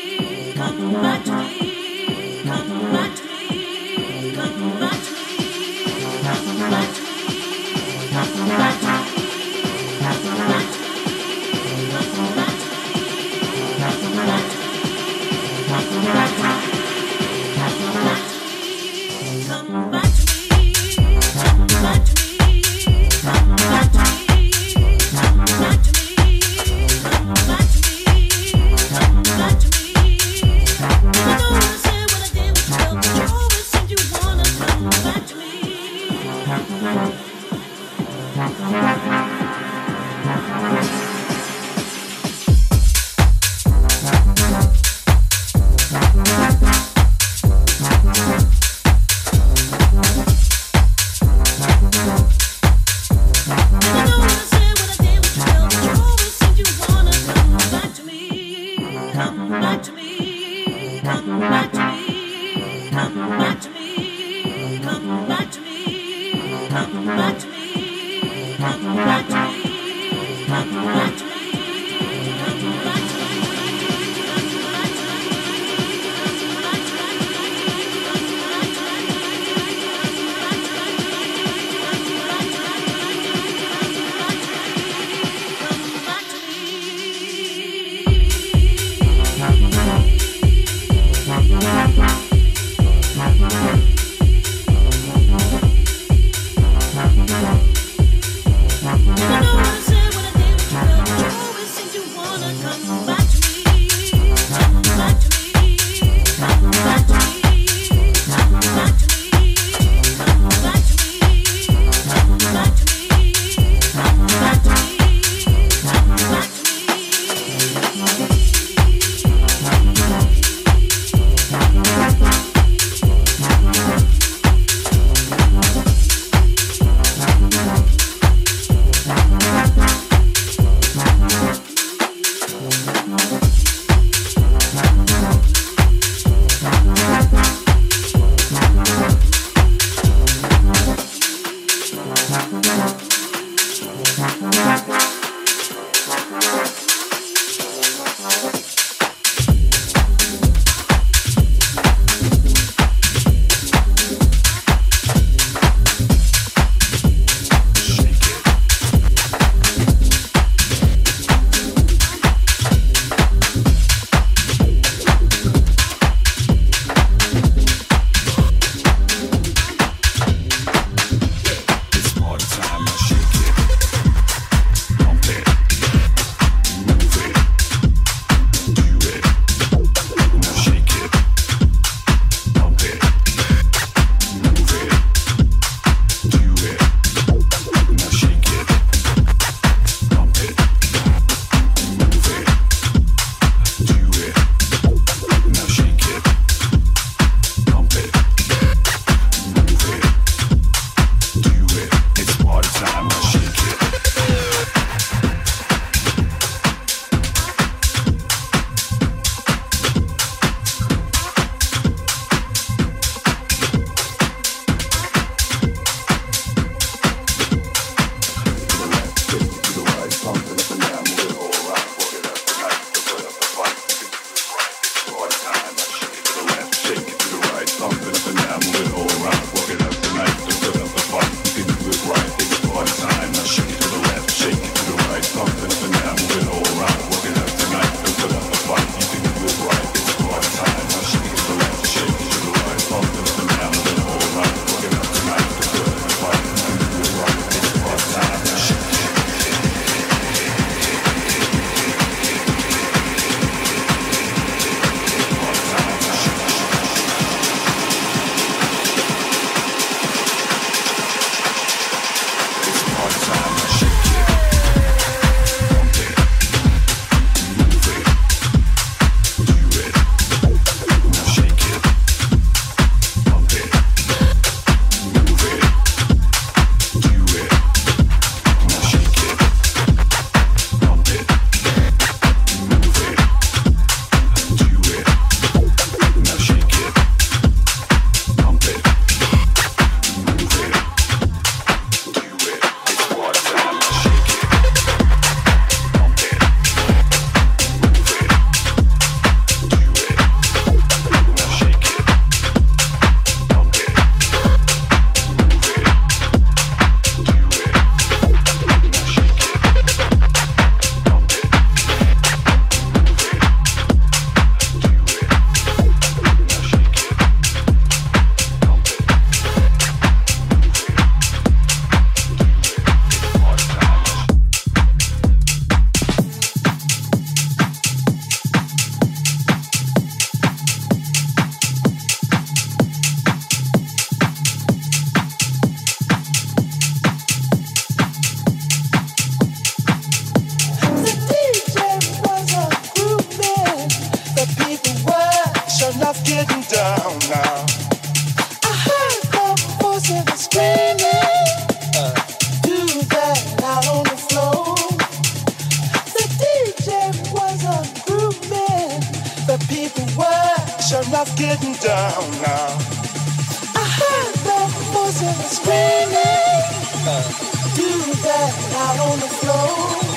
Come back to me. getting down now. I heard the voices screaming. Uh. Do that out on the floor.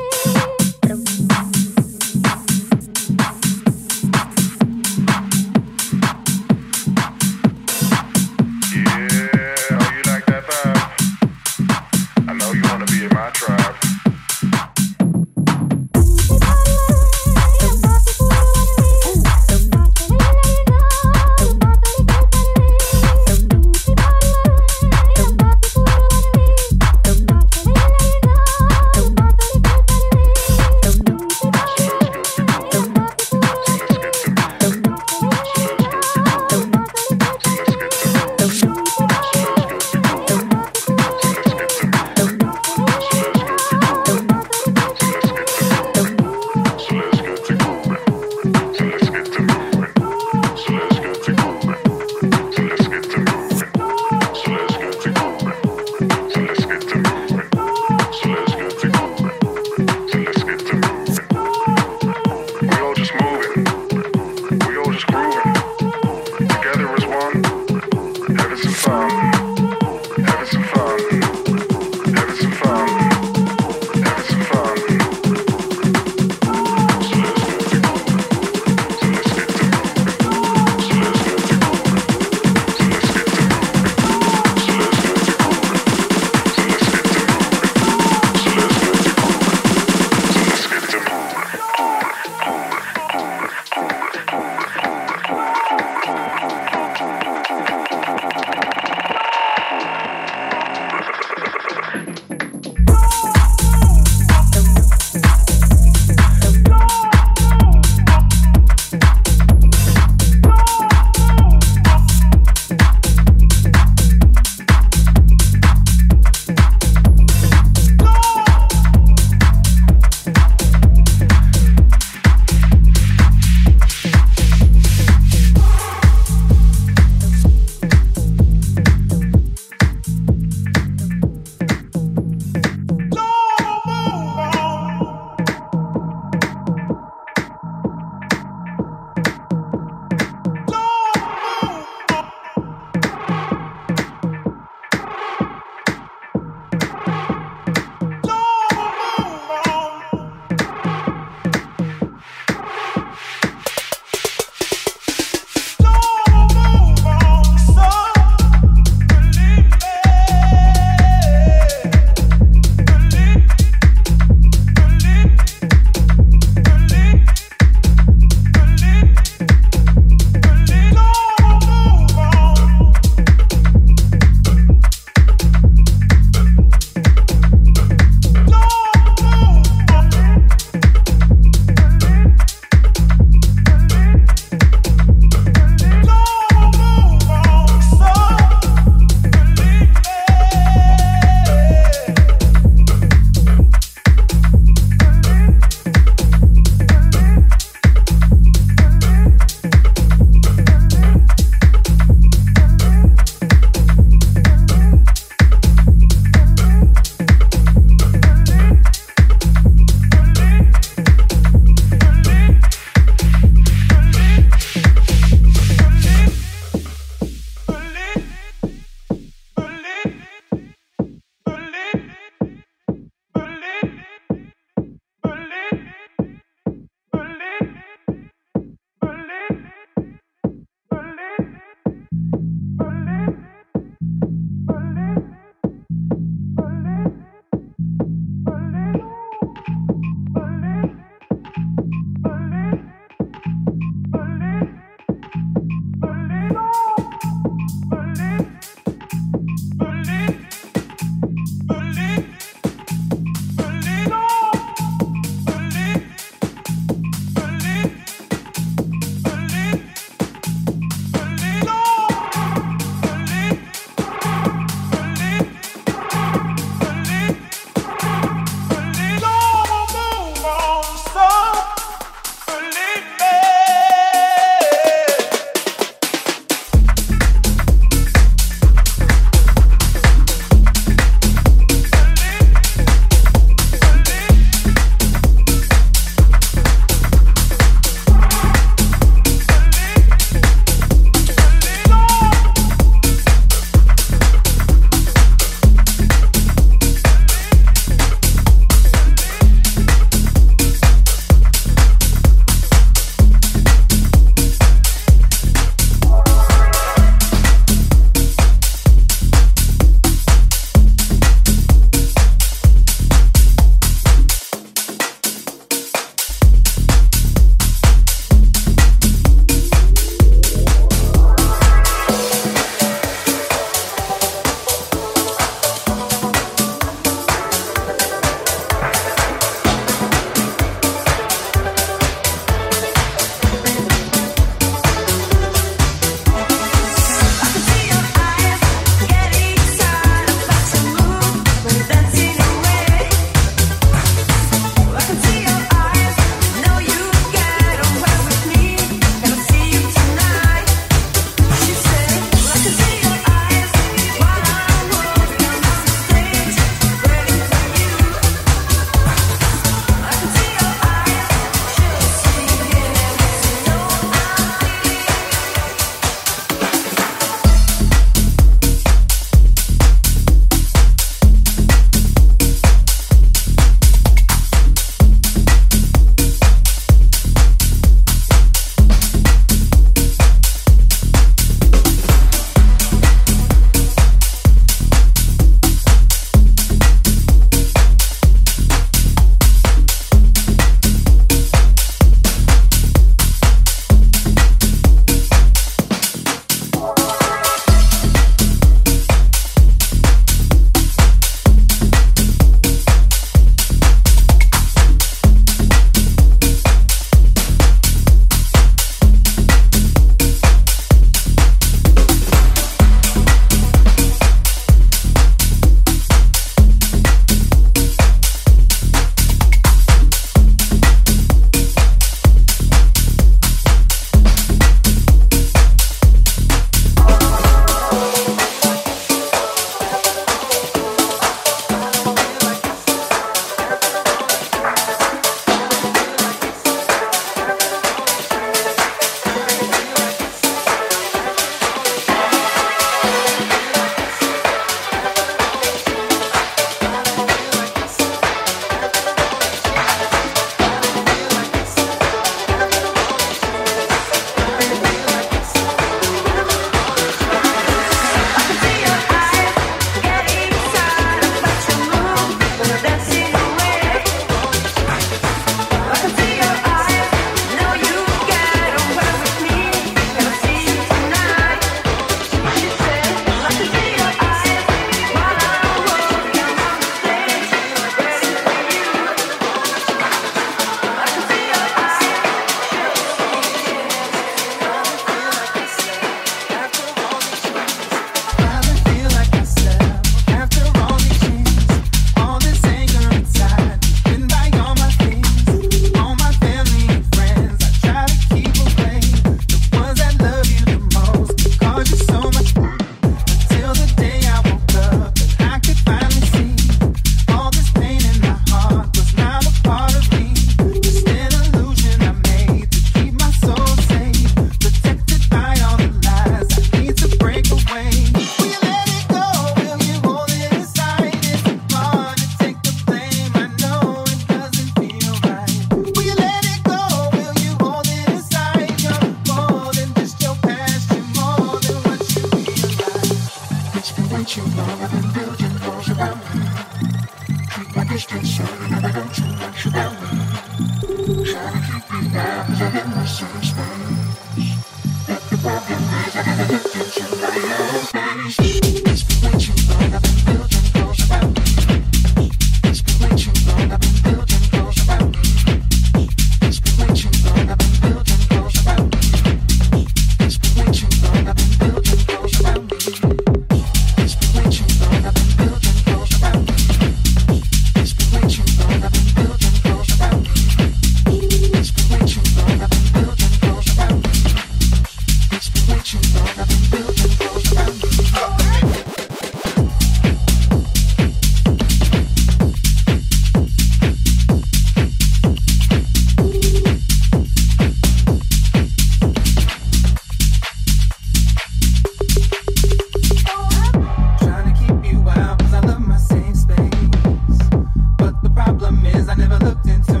looked into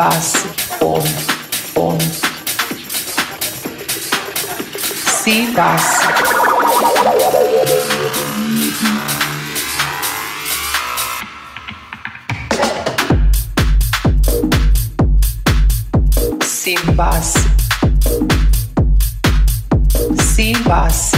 basso, fome, fome. Si, base, sim base.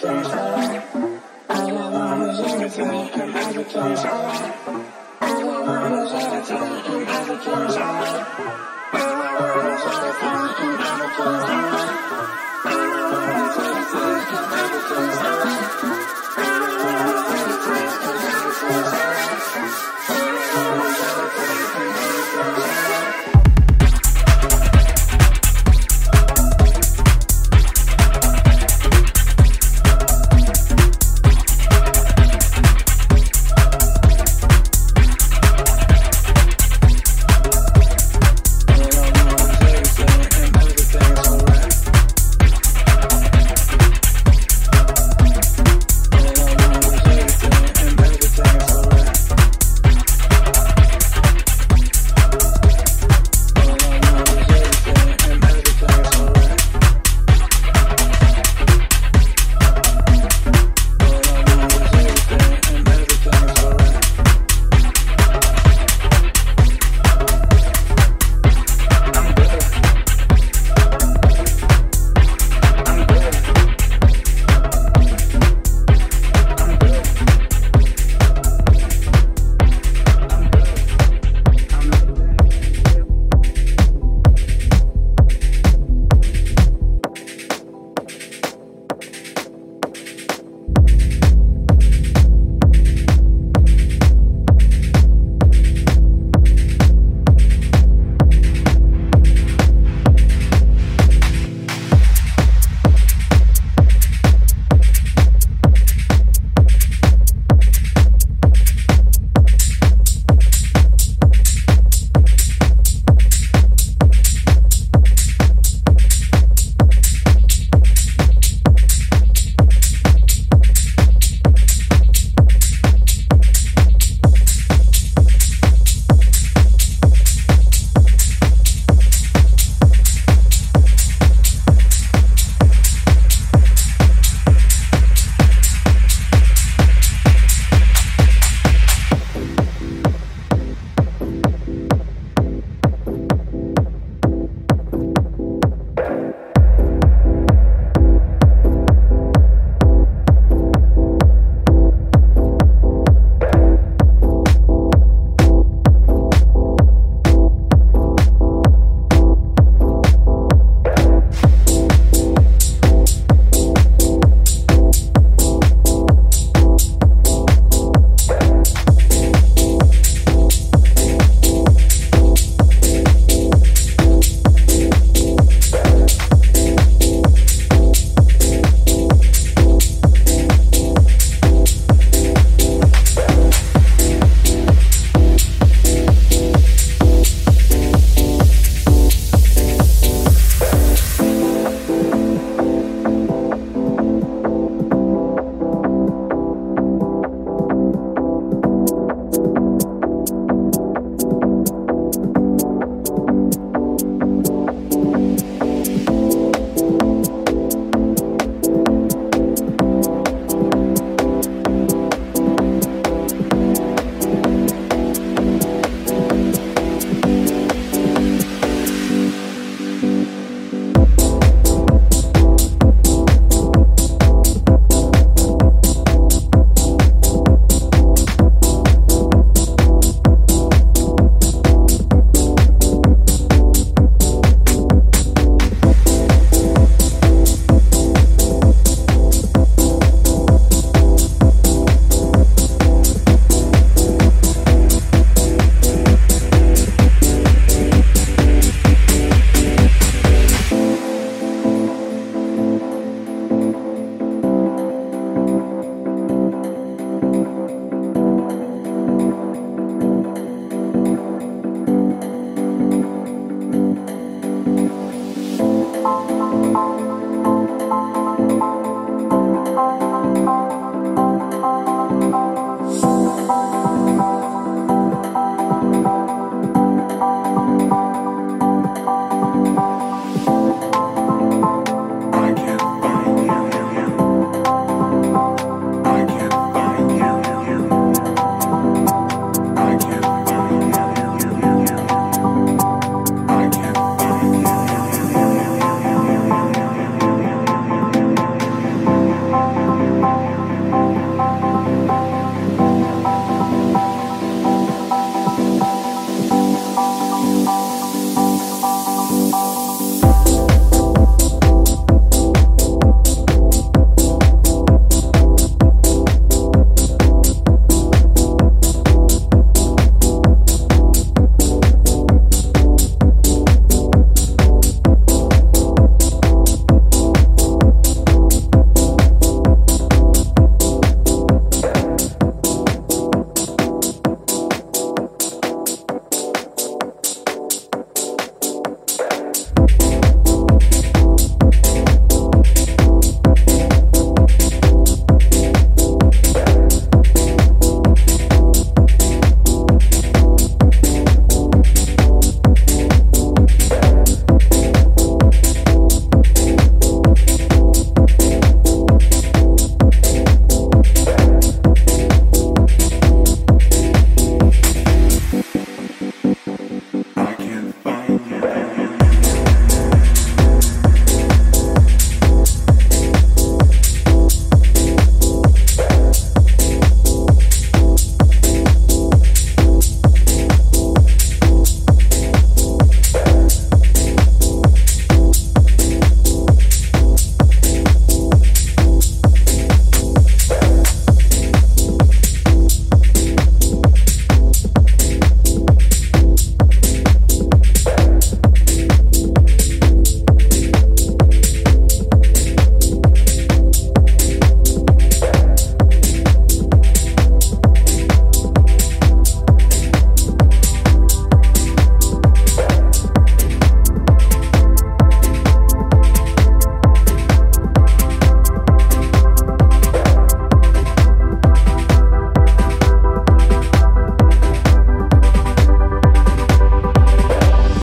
Thank you.